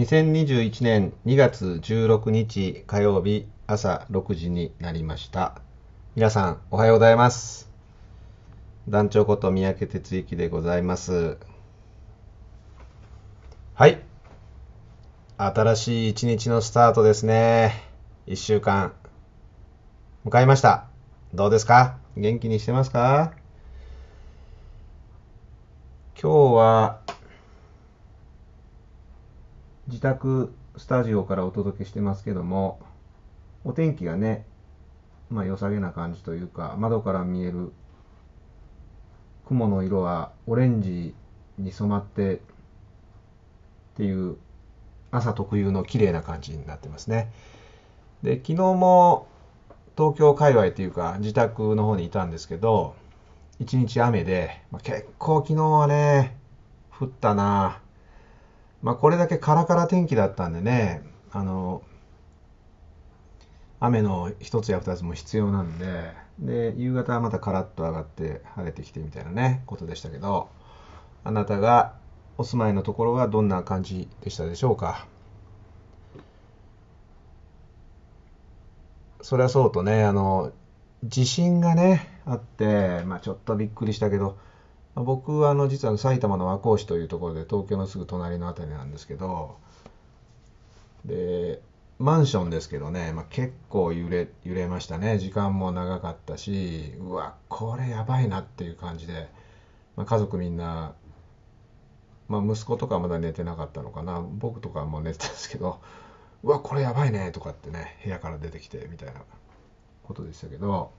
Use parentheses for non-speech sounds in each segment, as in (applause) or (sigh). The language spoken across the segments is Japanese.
2021年2月16日火曜日朝6時になりました。皆さんおはようございます。団長こと三宅哲之でございます。はい。新しい一日のスタートですね。一週間迎えました。どうですか？元気にしてますか？今日は自宅スタジオからお届けしてますけども、お天気がね、まあ良さげな感じというか、窓から見える雲の色はオレンジに染まってっていう朝特有の綺麗な感じになってますね。で、昨日も東京界隈っていうか自宅の方にいたんですけど、一日雨で、まあ、結構昨日はね、降ったなまあこれだけカラカラ天気だったんでね、あの、雨の一つや二つも必要なんで、で、夕方はまたカラッと上がって晴れてきてみたいなね、ことでしたけど、あなたがお住まいのところはどんな感じでしたでしょうか？そりゃそうとね、あの、地震がね、あって、まあちょっとびっくりしたけど、僕はあの実は埼玉の和光市というところで東京のすぐ隣のあたりなんですけど、で、マンションですけどね、まあ、結構揺れ、揺れましたね。時間も長かったし、うわ、これやばいなっていう感じで、まあ、家族みんな、まあ、息子とかまだ寝てなかったのかな。僕とかも寝てたんですけど、うわ、これやばいねとかってね、部屋から出てきてみたいなことでしたけど、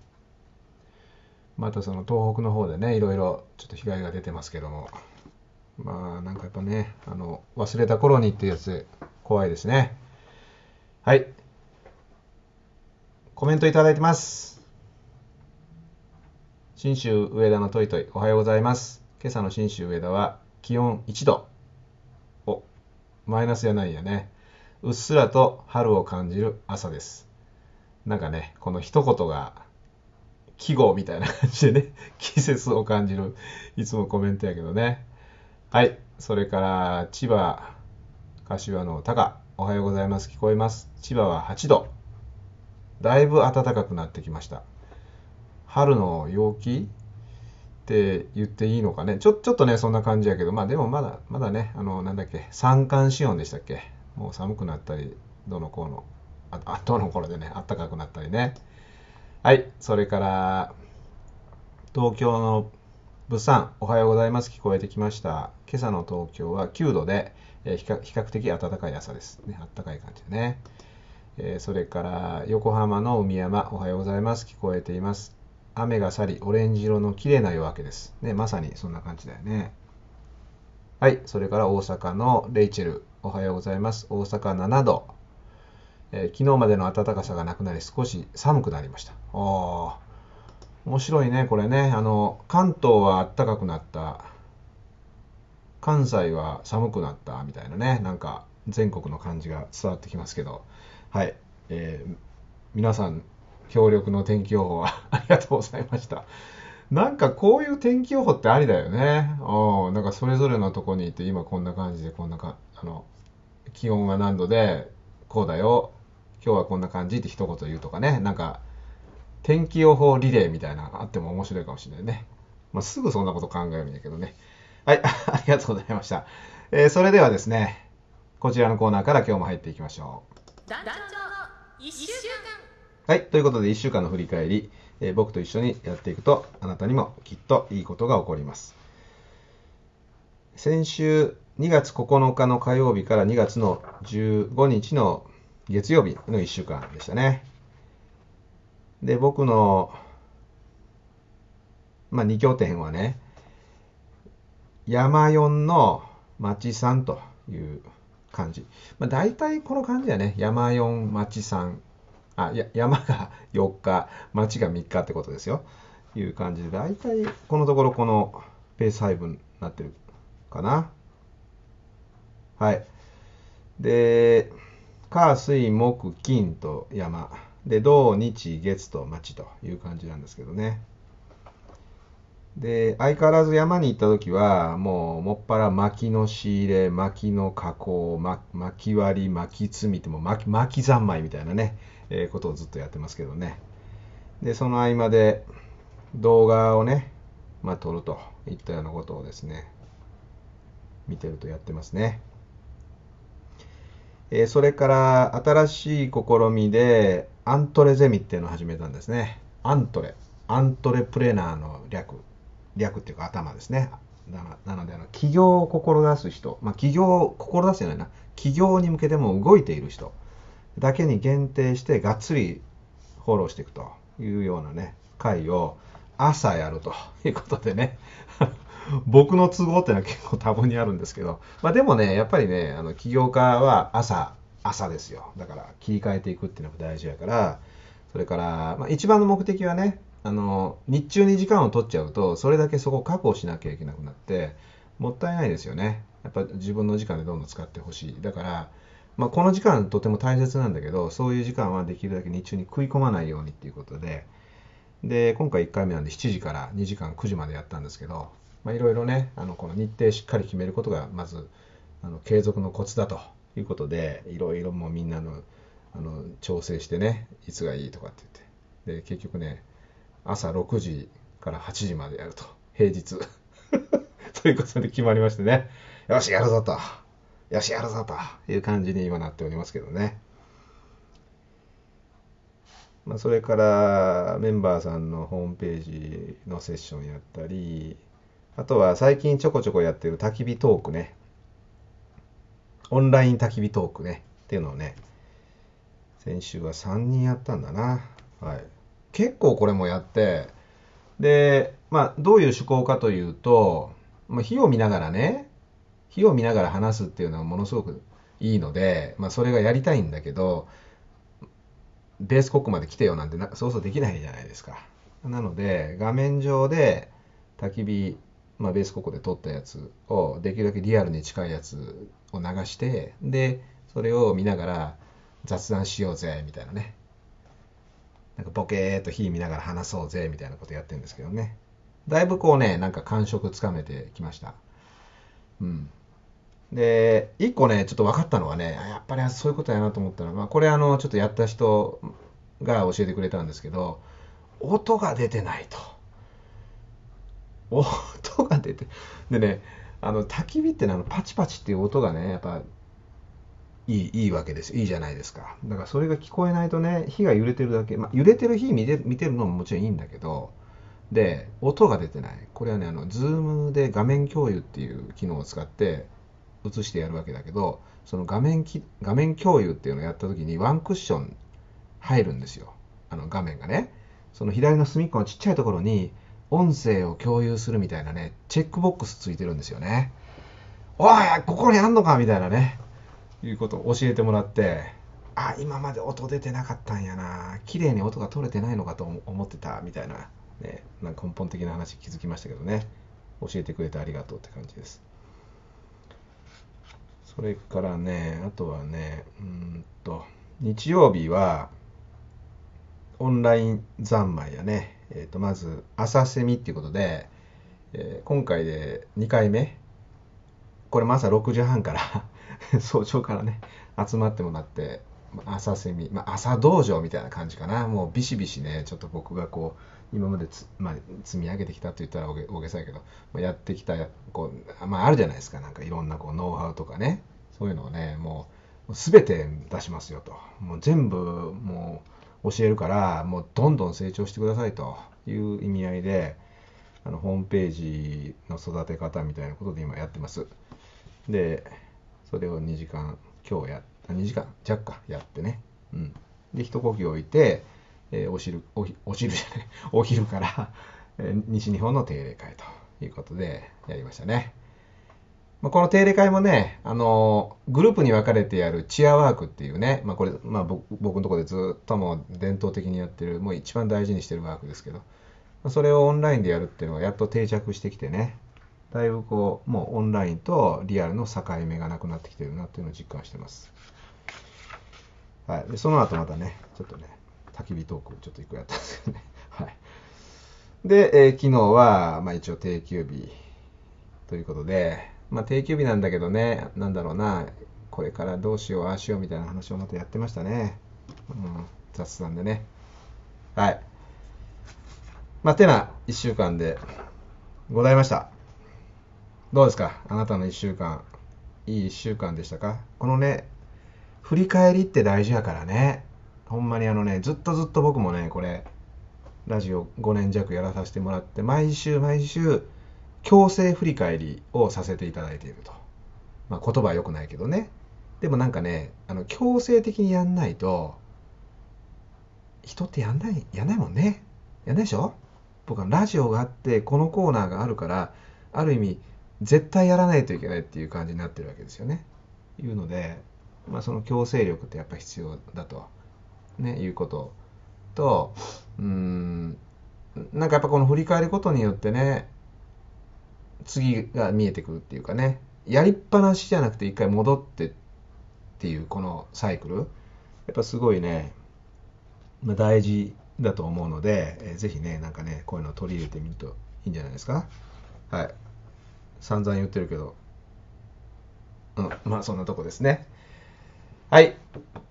またその東北の方でね、いろいろちょっと被害が出てますけども、まあなんかやっぱね、あの、忘れた頃にっていうやつ怖いですね。はい。コメントいただいてます。信州上田のトイトイ、おはようございます。今朝の信州上田は気温1度。お、マイナスじゃないやね。うっすらと春を感じる朝です。なんかね、この一言が季語みたいな感じでね、(laughs) 季節を感じる、いつもコメントやけどね。はい。それから、千葉、柏の高、おはようございます。聞こえます。千葉は8度。だいぶ暖かくなってきました。春の陽気？って言っていいのかね？ちょ、ちょっとね、そんな感じやけど、まあでもまだ、まだね、あの、なんだっけ、三寒四温でしたっけ？もう寒くなったり、どの頃の、あどの頃でね、暖かくなったりね。はい。それから、東京の物産、おはようございます。聞こえてきました。今朝の東京は9度で、えー比較的暖かい朝です。ね、暖かい感じでね。えーそれから、横浜の海山、おはようございます。聞こえています。雨が去り、オレンジ色の綺麗な夜明けです。ね、まさにそんな感じだよね。はい。それから大阪のレイチェル、おはようございます。大阪7度。えー昨日までの暖かさがなくなり、少し寒くなりました。あー面白いね、これね。あの、関東は暖かくなった。関西は寒くなったみたいなね、なんか全国の感じが伝わってきますけど、はい、えー皆さん、協力の天気予報は (laughs) ありがとうございました。なんかこういう天気予報ってありだよね。なんかそれぞれのとこにいて、今こんな感じで、こんなか、あの、気温は何度で、こうだよ、今日はこんな感じって一言言うとかね、なんか、天気予報リレーみたいなのがあっても面白いかもしれないね。まあ、すぐそんなこと考えるんやけどね。はい、(laughs) ありがとうございました。えーそれではですね、こちらのコーナーから今日も入っていきましょ団長の一週間う。はい、ということで1週間の振り返り、えー僕と一緒にやっていくと、あなたにもきっといいことが起こります。先週2月9日の火曜日から2月の15日の月曜日の1週間でしたね。で、僕の、まあ、2拠点はね、山4の町さんという感じ。まあ、大体この感じだね。山4町3。あ、や山が4日、町が3日ってことですよ。いう感じで、大体このところこのペース配分になってるかな。はい。で、火、水、木、金と山。で、土、日、月と町という感じなんですけどね。で、相変わらず山に行った時は、もう、もっぱら薪の仕入れ、薪の加工、ま薪割り、薪積みって、もう薪薪三昧みたいなね、えーことをずっとやってますけどね。で、その合間で、動画をね、まあ、撮るといったようなことをですね、見てるとやってますね。えーそれから新しい試みでアントレゼミっていうのを始めたんですね。アントレ。アントレプレナーの略。略っていうか頭ですね。なのであの、起業を志す人、まあ、起業を志すじゃないな、起業に向けても動いている人だけに限定してがっつりフォローしていくというようなね、会を朝やるということでね、僕の都合っていうのは結構多分にあるんですけど、まあでもね、やっぱりね、あの起業家は朝、朝ですよ。だから切り替えていくっていうのが大事やから、それから、まあ、一番の目的はね、あの、日中に時間を取っちゃうと、それだけそこを確保しなきゃいけなくなって、もったいないですよね。やっぱ自分の時間でどんどん使ってほしい。だから、まあ、この時間とても大切なんだけど、そういう時間はできるだけ日中に食い込まないようにっていうことで、で、今回1回目なんで7時から2時間9時までやったんですけど、まあ、いろいろね、あの、この日程しっかり決めることが、まず、あの、継続のコツだということで、いろいろもうみんなの、あの、調整してね、いつがいいとかって言って。で、結局ね、朝6時から8時までやると。平日。(laughs) ということで決まりましてね。よし、やるぞと。よし、やるぞという感じに今なっておりますけどね。まあ、それからメンバーさんのホームページのセッションやったり、あとは最近ちょこちょこやってる焚き火トークね。オンライン焚き火トークね。っていうのをね、先週は3人やったんだな。はい。結構これもやって、で、まあ、どういう趣向かというと、まあ、火を見ながらね、火を見ながら話すっていうのはものすごくいいので、まあ、それがやりたいんだけど、ベース国まで来てよなんてなそうそうできないじゃないですか。なので、画面上で焚き火、まあ、ベース国で撮ったやつをできるだけリアルに近いやつを流して、で、それを見ながら雑談しようぜ、みたいなね。なんかボケーっと火見ながら話そうぜ、みたいなことやってるんですけどね。だいぶこうね、なんか感触つかめてきました。うん。で、一個ね、ちょっと分かったのはね、やっぱりそういうことやなと思ったのは、まあ、これあの、ちょっとやった人が教えてくれたんですけど、音が出てないと。音が出て、でね、あの、焚き火ってね、あの、パチパチっていう音がね、やっぱ、いい、いいわけです。いいじゃないですか。だからそれが聞こえないとね、火が揺れてるだけ、まあ、揺れてる火見て見てるのももちろんいいんだけど、で、音が出てない。これはね、あの、ズームで画面共有っていう機能を使って映してやるわけだけど、その画面き、画面共有っていうのをやった時にワンクッション入るんですよ。あの画面がね。その左の隅っこのちっちゃいところに、音声を共有するみたいなね、チェックボックスついてるんですよね。おい、ここにあんのかみたいなね、いうことを教えてもらって、あ、今まで音出てなかったんやな。綺麗に音が取れてないのかと思ってた、みたいな、ね、なんか根本的な話気づきましたけどね。教えてくれてありがとうって感じです。それからね、あとはね、うんと、日曜日は、オンライン三昧やね、えっ、と、まず、朝セミっていうことで、えー今回で2回目、これも朝6時半から、(laughs) 早朝からね、集まってもらって、朝セミ、まあ、朝道場みたいな感じかな。もうビシビシね、ちょっと僕がこう、今までつ、まあ、積み上げてきたと言ったら大げ大げさやけど、まあ、やってきた、こう、まあ、あるじゃないですか。なんかいろんなこう、ノウハウとかね。そういうのをね、もう、すべて出しますよと。もう全部、もう、教えるから、もうどんどん成長してくださいという意味合いで、あの、ホームページの育て方みたいなことで今やってます。で、それを2時間、今日や、2時間？弱かやってね。うん。で、一呼吸置いて、えーお昼、おお昼じゃない、(laughs) お昼から、え西日本の定例会ということでやりましたね。まあ、この定例会もね、あのーグループに分かれてやるチアワークっていうね、まあ、これ、まあ、僕のとこでずっともう伝統的にやってる、もう一番大事にしてるワークですけど、まあそれをオンラインでやるっていうのがやっと定着してきてね、だいぶこう、もうオンラインとリアルの境目がなくなってきてるなっていうのを実感してます。はい。で、その後またね、ちょっとね、焚き火トークちょっと一個やったんですけどね。(laughs) はい。で、えー昨日は、まあ一応定休日ということで、まあ定休日なんだけどね、なんだろうな、これからどうしよう、ああしようみたいな話をまたやってましたね。うん、雑談でね。はい。まあ、てな一週間でございました。どうですか？あなたの一週間。いい一週間でしたか？このね、振り返りって大事やからね。ほんまにあのね、ずっとずっと僕もね、これ、ラジオ5年弱やらさせてもらって、毎週毎週、強制振り返りをさせていただいていると。まあ、言葉は良くないけどね。でもなんかね、あの強制的にやんないと、人ってやんない、やんないもんね。やんないでしょ？僕はラジオがあって、このコーナーがあるから、ある意味、絶対やらないといけないっていう感じになってるわけですよね。いうので、まあ、その強制力ってやっぱ必要だと、ね、いうことと、うん、なんかやっぱこの振り返ることによってね、次が見えてくるっていうかね、やりっぱなしじゃなくて一回戻ってっていうこのサイクル、やっぱすごいね、まあ、大事だと思うので、えーぜひね、なんかね、こういうのを取り入れてみるといいんじゃないですか。はい。散々言ってるけど、うん、まあそんなとこですね。はい。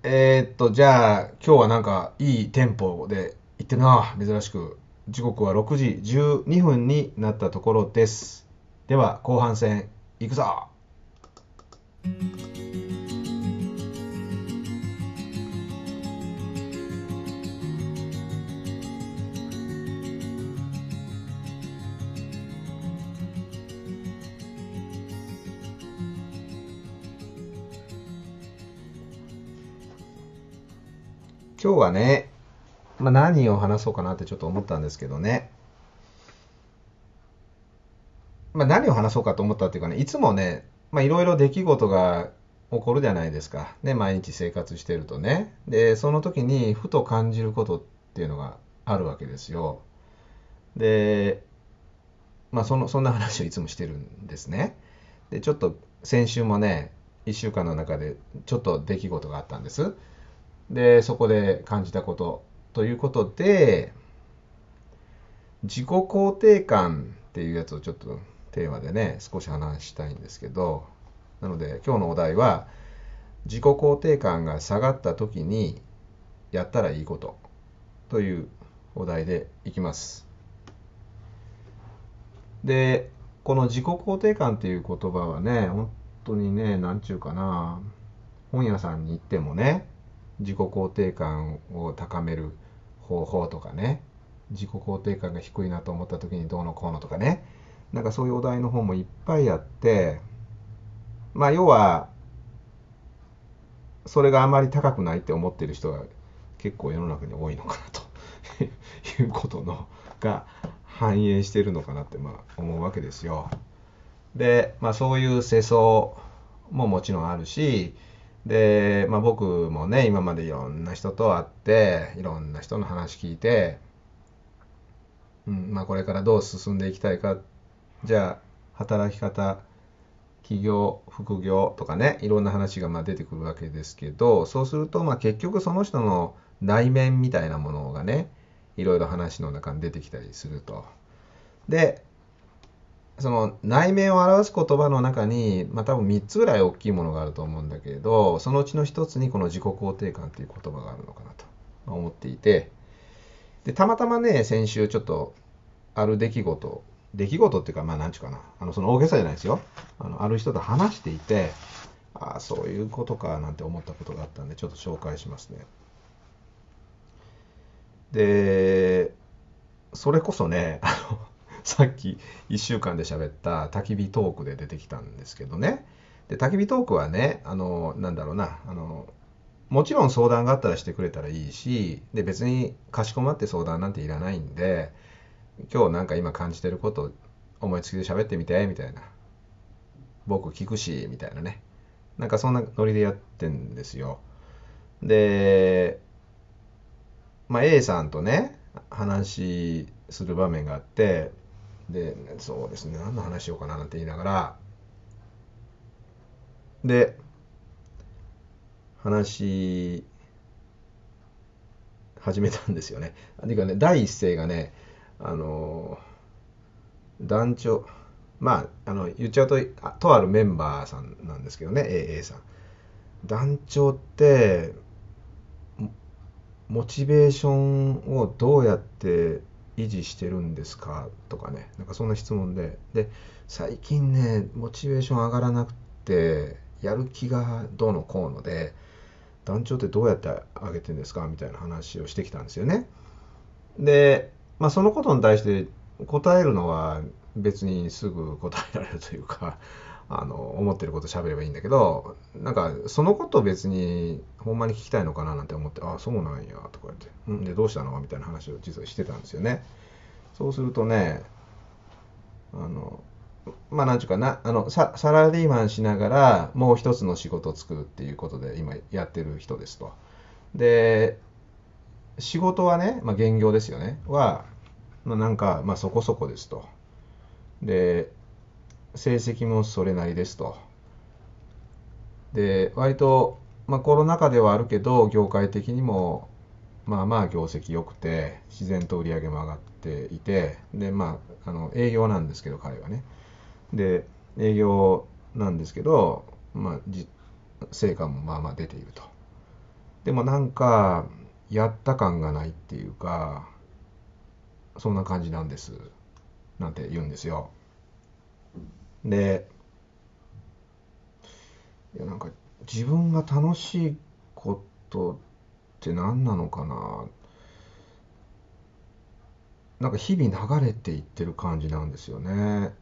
えーっと、じゃあ、今日はなんかいいテンポで行ってるな、珍しく。時刻は6時12分になったところです。では、後半戦、行くぞ今日はね、まあ、何を話そうかなってちょっと思ったんですけどね。まあ、何を話そうかと思ったっていうかね、いつもね、いろいろ出来事が起こるじゃないですか。ね、毎日生活してるとね。で、その時にふと感じることっていうのがあるわけですよ。で、まあ、その、そんな話をいつもしてるんですね。で、ちょっと先週もね、1週間の中でちょっと出来事があったんです。で、そこで感じたことということで、自己肯定感っていうやつをちょっとテーマでね、少し話したいんですけど、なので今日のお題は、自己肯定感が下がった時にやったらいいことというお題でいきます。で、この自己肯定感っていう言葉はね、本当にね、なんちゅうかな、本屋さんに行ってもね、自己肯定感を高める方法とかね自己肯定感が低いなと思った時にどうのこうのとかねなんかそういうお題の本もいっぱいあってまあ要はそれがあまり高くないって思ってる人が結構世の中に多いのかなと (laughs) いうことのが反映してるのかなってまあ思うわけですよ。で、まあ、そういう世相ももちろんあるしで、まあ、僕もね今までいろんな人と会っていろんな人の話聞いて、うんまあ、これからどう進んでいきたいかじゃあ働き方起業副業とかねいろんな話がまあ出てくるわけですけどそうするとまあ結局その人の内面みたいなものがねいろいろ話の中に出てきたりすると。でその内面を表す言葉の中に、まあ、多分3つぐらい大きいものがあると思うんだけれどそのうちの1つにこの自己肯定感っていう言葉があるのかなと思っていてでたまたまね先週ちょっとある出来事出来事っていうかまあ何ちゅうかな。あのその大げさじゃないですよ。あのある人と話していてああそういうことかなんて思ったことがあったんでちょっと紹介しますね。でそれこそねあのさっき1週間で喋った焚き火トークで出てきたんですけどね。で、焚き火トークはね、あの、なんだろうな、あの、もちろん相談があったらしてくれたらいいし、で、別にかしこまって相談なんていらないんで、今日なんか今感じてること思いつきで喋ってみて、みたいな。僕聞くし、みたいなね。なんかそんなノリでやってんですよ。で、まあ A さんとね、話する場面があって、で、そうですね、何の話しようかななんて言いながら、で、話始めたんですよね。ていうかね、第一声がね、あの団長まああの言っちゃうととあるメンバーさんなんですけどね AA さん。団長ってモチベーションをどうやって維持してるんですかとかねなんかそんな質問で。で最近ねモチベーション上がらなくてやる気がどうのこうので団長ってどうやって上げてるんですかみたいな話をしてきたんですよね。で、まあ、そのことに対して答えるのは別にすぐ答えられるというか (laughs) あの思ってること喋ればいいんだけどなんかそのこと別にほんまに聞きたいのかななんて思って「ああそうなんや」とか言って「うんでどうしたの?」みたいな話を実はしてたんですよね。そうするとねあのまあなんちゅうかなあのササラリーマンしながらもう一つの仕事を作るっていうことで今やってる人ですと。で仕事はね、まあ、現業ですよねは、まあ、なんか、まあ、そこそこですと。で成績もそれなりですと。で割と、まあ、コロナ禍ではあるけど業界的にもまあまあ業績良くて自然と売り上げも上がっていてでまああの営業なんですけど彼はねで営業なんですけど、まあ、じ成果もまあまあ出ているとでもなんかやった感がないっていうかそんな感じなんです。なんて言うんですよ。でいやなんか自分が楽しいことって何なのかな。なんか日々流れていってる感じなんですよね。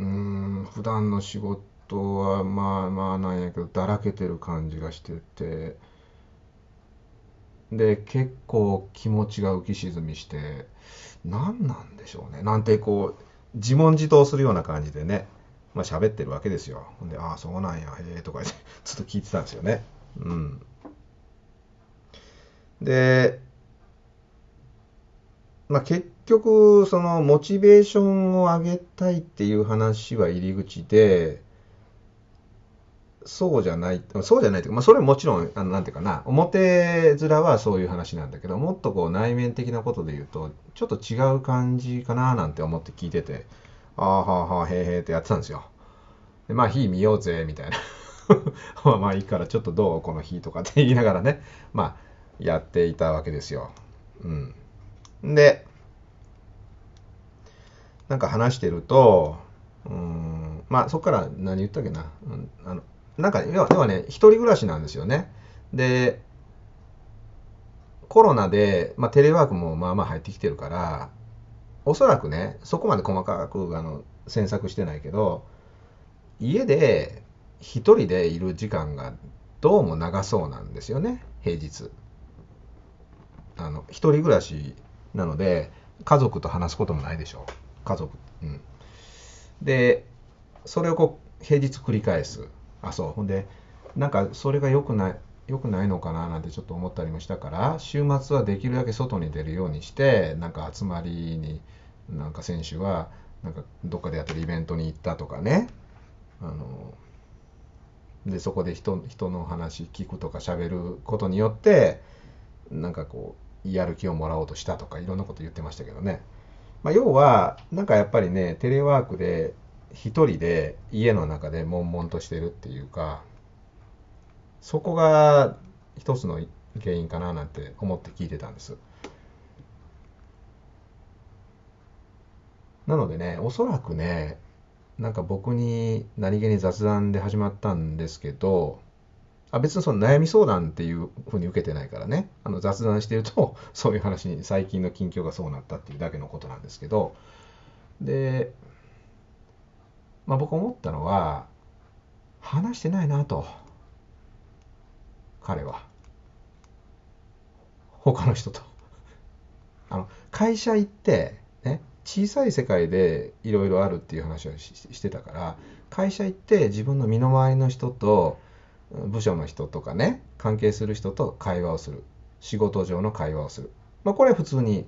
うん普段の仕事はまあまあなんやけどだらけてる感じがしてて。で結構気持ちが浮き沈みして何なんでしょうね。なんてこう自問自答するような感じでねまあ喋ってるわけですよ。ほんで「ああそうなんやへえ」とか言ってずっと聞いてたんですよね。うん。でまあ結局そのモチベーションを上げたいっていう話は入り口でそうじゃない、そうじゃないというか、まあ、それはもちろん、あのなんていうかな、表面はそういう話なんだけど、もっとこう内面的なことで言うと、ちょっと違う感じかななんて思って聞いてて、ああ、はあはあ、へえへえってやってたんですよ。で、まあ、火見ようぜ、みたいな。まあ、まあいいから、ちょっとどうこの火とかって言いながらね、まあ、やっていたわけですよ。うん。で、なんか話してると、うん、まあ、そこから何言ったっけな。うん、あのなんか、要はね、一人暮らしなんですよね。で、コロナで、まあ、テレワークもまあまあ入ってきてるから、おそらくね、そこまで細かくあの詮索してないけど、家で一人でいる時間がどうも長そうなんですよね、平日。あの、一人暮らしなので、家族と話すこともないでしょう。家族。うん。で、それをこう、平日繰り返す。あそう。ほんでなんかそれが良くない良くないのかななんてちょっと思ったりもしたから週末はできるだけ外に出るようにしてなんか集まりになんか選手はなんかどっかでやってるイベントに行ったとかね。あのでそこで人人の話聞くとか喋ることによってなんかこうやる気をもらおうとしたとかいろんなこと言ってましたけどね、まあ、要はなんかやっぱりねテレワークで一人で家の中で悶々としてるっていうかそこが一つの原因かななんて思って聞いてたんです。なのでねおそらくねなんか僕に何気に雑談で始まったんですけどあ別にその悩み相談っていうふうに受けてないからね。あの雑談してると (laughs) そういう話に最近の近況がそうなったっていうだけのことなんですけど。でまあ、僕思ったのは話してないなと。彼は。他の人と。あの会社行ってね小さい世界でいろいろあるっていう話をしてたから会社行って自分の身の回りの人と部署の人とかね関係する人と会話をする。仕事上の会話をする。まあこれは普通に、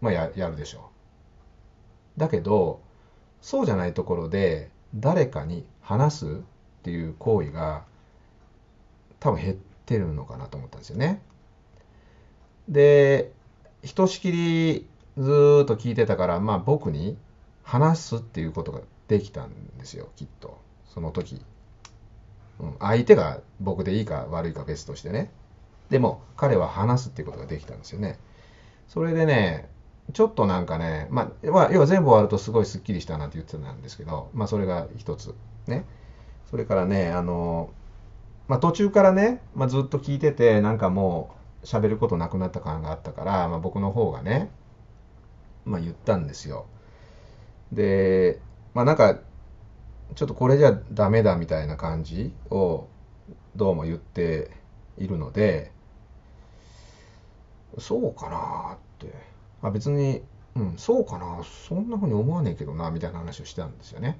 まあ、ややるでしょう。だけどそうじゃないところで誰かに話すっていう行為が多分減ってるのかなと思ったんですよね。で、ひとしきりずっと聞いてたから、まあ僕に話すっていうことができたんですよ、きっと。その時。うん、相手が僕でいいか悪いか別としてね。でも彼は話すっていうことができたんですよね。それでね、ちょっとなんかね、まあ、要は全部終わるとすごいスッキリしたなんて言ってたんですけど、まあそれが一つ。ね。それからね、あの、まあ途中からね、まあずっと聞いてて、なんかもう喋ることなくなった感があったから、まあ僕の方がね、まあ言ったんですよ。で、まあなんか、ちょっとこれじゃダメだみたいな感じをどうも言っているので、そうかなって。あ別に、うん、そうかな、そんな風に思わねえけどな、みたいな話をしてたんですよね。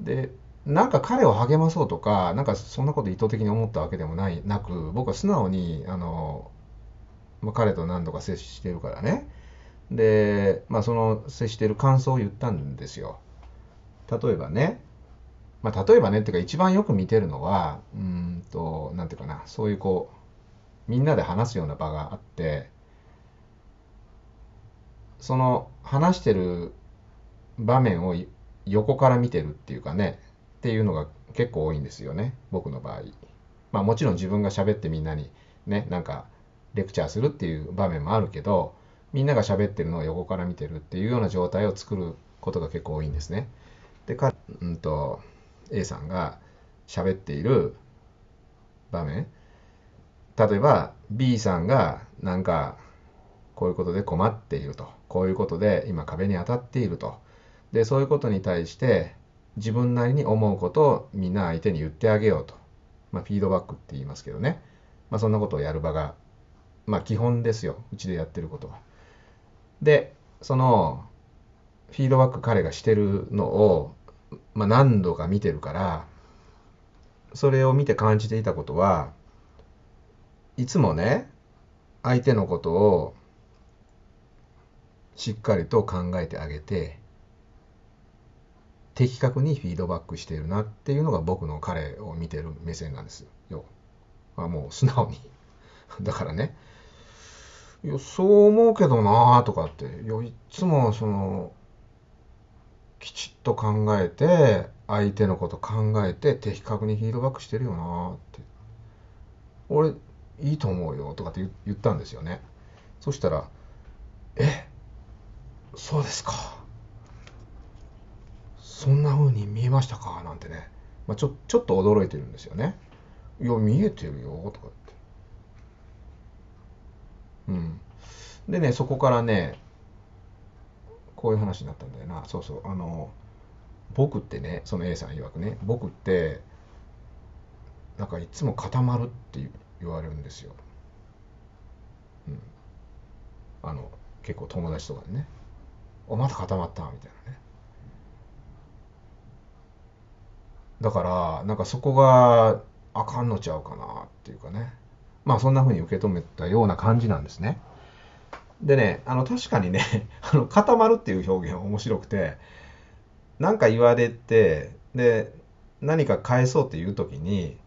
で、なんか彼を励まそうとか、なんかそんなこと意図的に思ったわけでもないなく、僕は素直に、あの、まあ、彼と何度か接してるからね。で、まあその接してる感想を言ったんですよ。例えばね、まあ例えばねっていうか一番よく見てるのは、うんと、なんていうかな、そういうこう、みんなで話すような場があって、その話してる場面を横から見てるっていうかね、っていうのが結構多いんですよね、僕の場合。まあもちろん自分が喋ってみんなにね、なんかレクチャーするっていう場面もあるけど、みんなが喋ってるのを横から見てるっていうような状態を作ることが結構多いんですね。で、か、うんと、A さんが喋っている場面、例えば B さんがなんかこういうことで困っていると。こういうことで今壁に当たっていると。で、そういうことに対して自分なりに思うことをみんな相手に言ってあげようと。まあ、フィードバックって言いますけどね。まあ、そんなことをやる場が、まあ、基本ですよ。うちでやってることは。で、その、フィードバック彼がしてるのを、まあ、何度か見てるから、それを見て感じていたことは、いつもね、相手のことをしっかりと考えてあげて、的確にフィードバックしているなっていうのが僕の彼を見てる目線なんですよ。まあ、もう素直に。(laughs) だからね、いや、そう思うけどなぁとかって、いや、いつもその、きちっと考えて、相手のこと考えて、的確にフィードバックしてるよなぁって。俺、いいと思うよとかって言ったんですよね。そしたら、え、そうですか。そんな風に見えましたか？なんてね。まあ、ちょ、ちょっと驚いてるんですよね。いや、見えてるよとかって。うん。でね、そこからね、こういう話になったんだよな。そうそう。あの、僕ってね、その A さん曰くね、僕って、なんかいつも固まるって言言われるんですよ。うん。あの、結構友達とかでね。お、また固まったみたいなね。だから、なんかそこがあかんのちゃうかなっていうかね。まあそんな風に受け止めたような感じなんですね。でね、あの確かにね、(laughs) あの固まるっていう表現面白くて、なんか言われて、で、何か返そうっていう時に、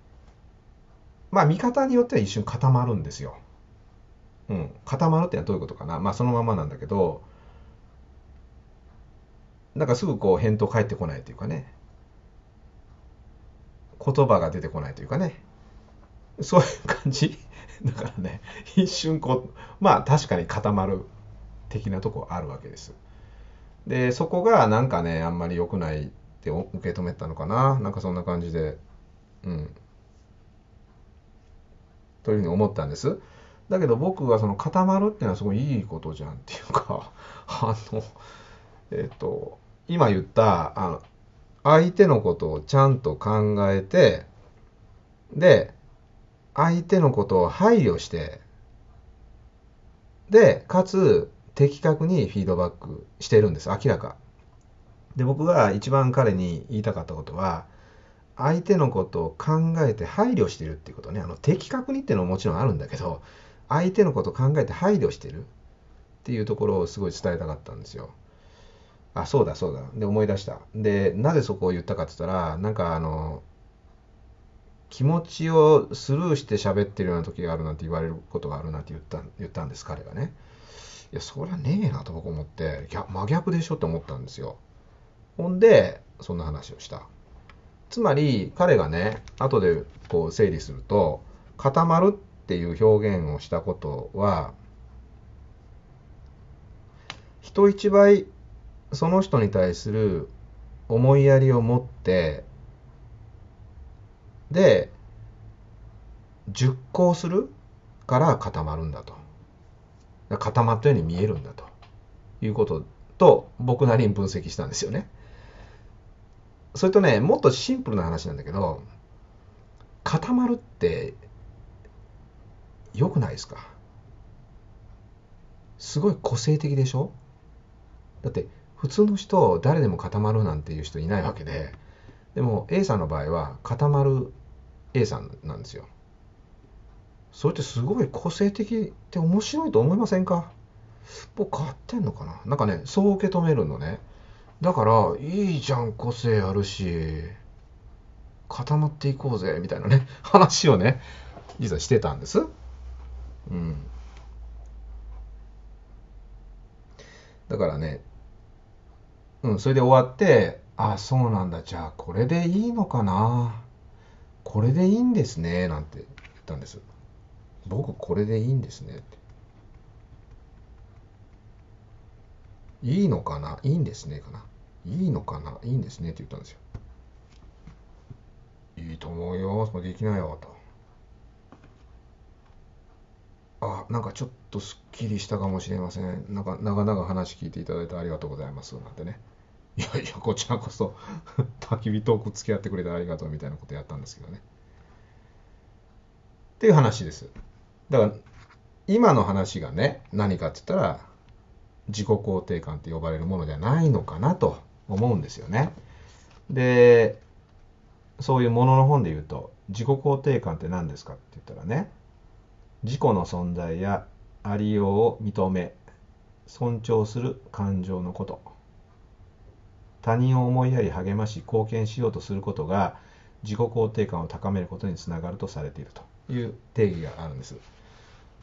まあ見方によっては一瞬固まるんですよ。うん。固まるってのはどういうことかな。まあそのままなんだけど、なんかすぐこう返答返ってこないというかね。言葉が出てこないというかね。そういう感じ (laughs) だからね、一瞬こう、まあ確かに固まる的なとこあるわけです。で、そこがなんかね、あんまり良くないって受け止めたのかな。なんかそんな感じで、うん。というふうに思ったんです。だけど僕はその固まるっていうのはすごいいいことじゃんっていうか、(laughs) あの、えっと、今言った、あの、相手のことをちゃんと考えて、で、相手のことを配慮して、で、かつ、的確にフィードバックしてるんです。明らか。で、僕が一番彼に言いたかったことは、相手のことを考えて配慮してるっていうことね。あの、的確にっていうのももちろんあるんだけど、相手のことを考えて配慮してるっていうところをすごい伝えたかったんですよ。あ、そうだそうだ。で、思い出した。で、なぜそこを言ったかって言ったら、なんかあの、気持ちをスルーして喋ってるような時があるなんて言われることがあるなんて言った言ったんです、彼がね。いやそりゃねえなと僕思って逆真逆でしょって思ったんですよほんでそんな話をしたつまり彼がね後でこう整理すると固まるっていう表現をしたことは人一倍その人に対する思いやりを持ってで熟考するから固まるんだと。固まったように見えるんだと。いうことと僕なりに分析したんですよね。それとねもっとシンプルな話なんだけど固まるって良くないですか？すごい個性的でしょ？だって普通の人誰でも固まるなんていう人いないわけででも A さんの場合は固まる A さんなんですよ。それってすごい個性的って面白いと思いませんか？僕変わってんのかな？なんかねそう受け止めるのね。だからいいじゃん個性あるし固まっていこうぜみたいなね (laughs) 話をね実はしてたんです。うん。だからねうんそれで終わってあそうなんだじゃあこれでいいのかな。これでいいんですねなんて言ったんです。僕これでいいんですねって。いいのかないいんですねかな。いいのかないいんですねって言ったんですよ。いいと思うよそできないよと。あなんかちょっとすっきりしたかもしれません。なんか長々話聞いていただいてありがとうございますなんてね。いやいやこちらこそ (laughs) 焚き火トーク付き合ってくれてありがとうみたいなことやったんですけどね。っていう話です。だから今の話がね何かって言ったら自己肯定感って呼ばれるものじゃないのかなと思うんですよね。でそういうものの本で言うと自己肯定感って何ですかって言ったらね自己の存在やありようを認め尊重する感情のこと。他人を思いやり励まし貢献しようとすることが自己肯定感を高めることにつながるとされているという定義があるんです。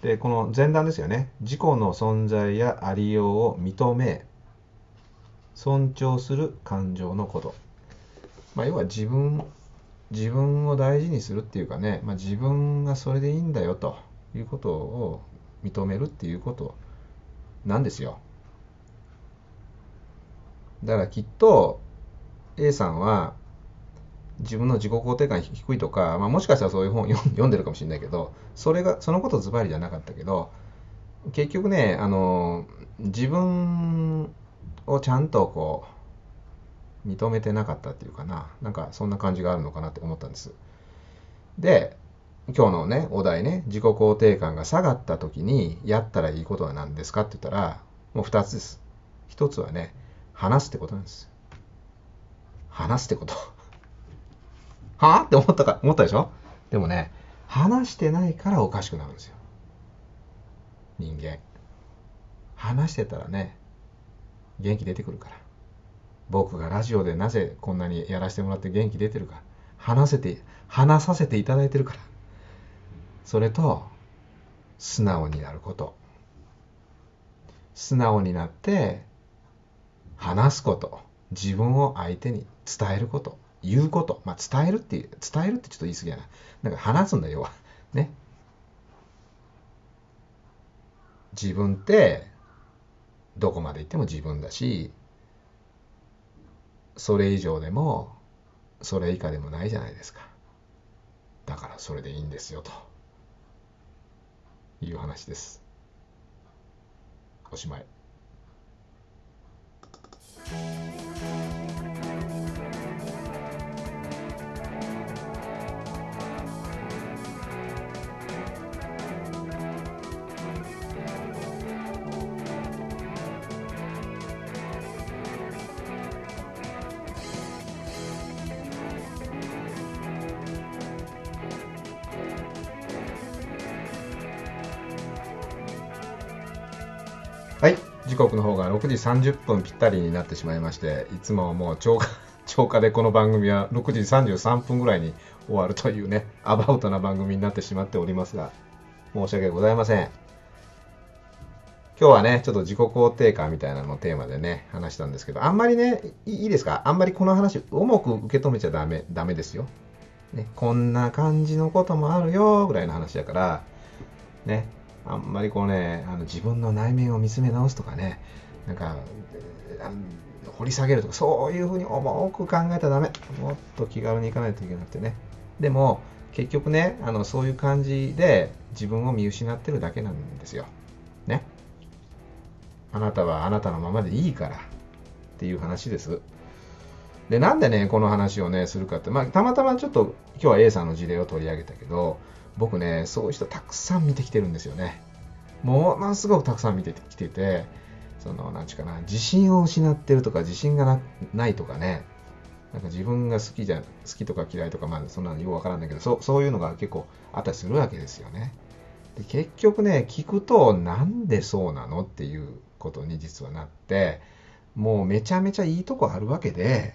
でこの前段ですよね。自己の存在やありようを認め尊重する感情のこと、まあ、要は自分自分を大事にするっていうかね、まあ、自分がそれでいいんだよということを認めるっていうことなんですよ。だからきっと A さんは自分の自己肯定感低いとか、まあ、もしかしたらそういう本 (laughs) 読んでるかもしれないけどそれがそのことズバリじゃなかったけど結局ねあの自分をちゃんとこう認めてなかったっていうかな。なんかそんな感じがあるのかなって思ったんです。で今日のねお題ね自己肯定感が下がった時にやったらいいことは何ですかって言ったらもう2つです。1つはね話すってことなんです話すってことはぁって思ったか、思ったでしょ？でもね、話してないからおかしくなるんですよ。人間。話してたらね、元気出てくるから。僕がラジオでなぜこんなにやらせてもらって元気出てるか。話せて、話させていただいてるから。それと、素直になること。素直になって、話すこと。自分を相手に伝えること。言うこと、まあ、伝えるっていう、伝えるってちょっと言い過ぎやな。なんか話すんだよ、ね。自分ってどこまで行っても自分だし、それ以上でもそれ以下でもないじゃないですか。だからそれでいいんですよという話です。おしまい。は刻の方が6時30分ぴったりになってしまいまして、いつももう超過 (laughs) 超過でこの番組は6時33分ぐらいに終わるというね、アバウトな番組になってしまっておりますが、申し訳ございません。今日はね、ちょっと自己肯定感みたいなのをテーマでね、話したんですけど、あんまりね、いいですか？あんまりこの話、重く受け止めちゃダメ、ダメですよ。ね、こんな感じのこともあるよ、ぐらいの話だから、ね、あんまりこうね、あの自分の内面を見つめ直すとかね、なんか、掘り下げるとか、そういうふうに重く考えたらダメ。もっと気軽にいかないといけなくてね。でも、結局ね、あのそういう感じで自分を見失ってるだけなんですよ。ね。あなたはあなたのままでいいからっていう話です。で、なんでね、この話をね、するかって、まあ、たまたまちょっと今日は A さんの事例を取り上げたけど、僕ね、そういう人たくさん見てきてるんですよね。ものすごくたくさん見てきてて、その、なんちゅうかな、自信を失ってるとか、自信がないとかね、なんか自分が好きじゃ、好きとか嫌いとか、まあ、そんなのよくわからんだけど、そう、そういうのが結構あったりするわけですよね。で結局ね、聞くと、なんでそうなのっていうことに実はなって、もうめちゃめちゃいいとこあるわけで、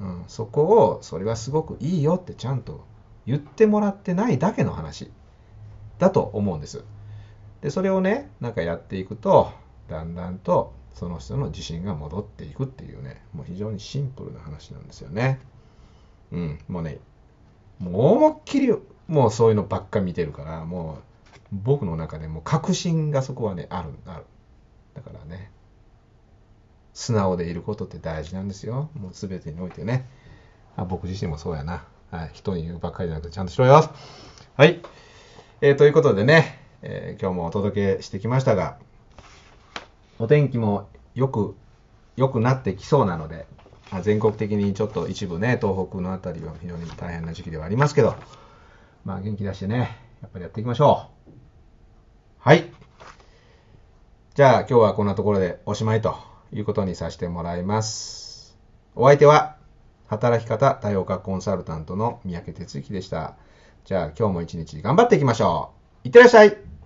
うん、そこを、それはすごくいいよってちゃんと言ってもらってないだけの話だと思うんです。で、それをね、なんかやっていくと、だんだんとその人の自信が戻っていくっていうね、もう非常にシンプルな話なんですよね。うん、もうね、もう思いっきり、もうそういうのばっか見てるから、もう僕の中でも確信がそこはね、ある、ある。だからね、素直でいることって大事なんですよ。もう全てにおいてね。あ僕自身もそうやな。はい、人に言うばっかりじゃなくてちゃんとしろよ。はい。えー、ということでね、えー、今日もお届けしてきましたが、お天気もよく、良くなってきそうなので、あ全国的にちょっと一部ね、東北の辺りは非常に大変な時期ではありますけど、まあ元気出してね、やっぱりやっていきましょう。はい。じゃあ今日はこんなところでおしまいということにさせてもらいます。お相手は、働き方多様化コンサルタントの三宅哲之でした。じゃあ今日も一日頑張っていきましょう。いってらっしゃい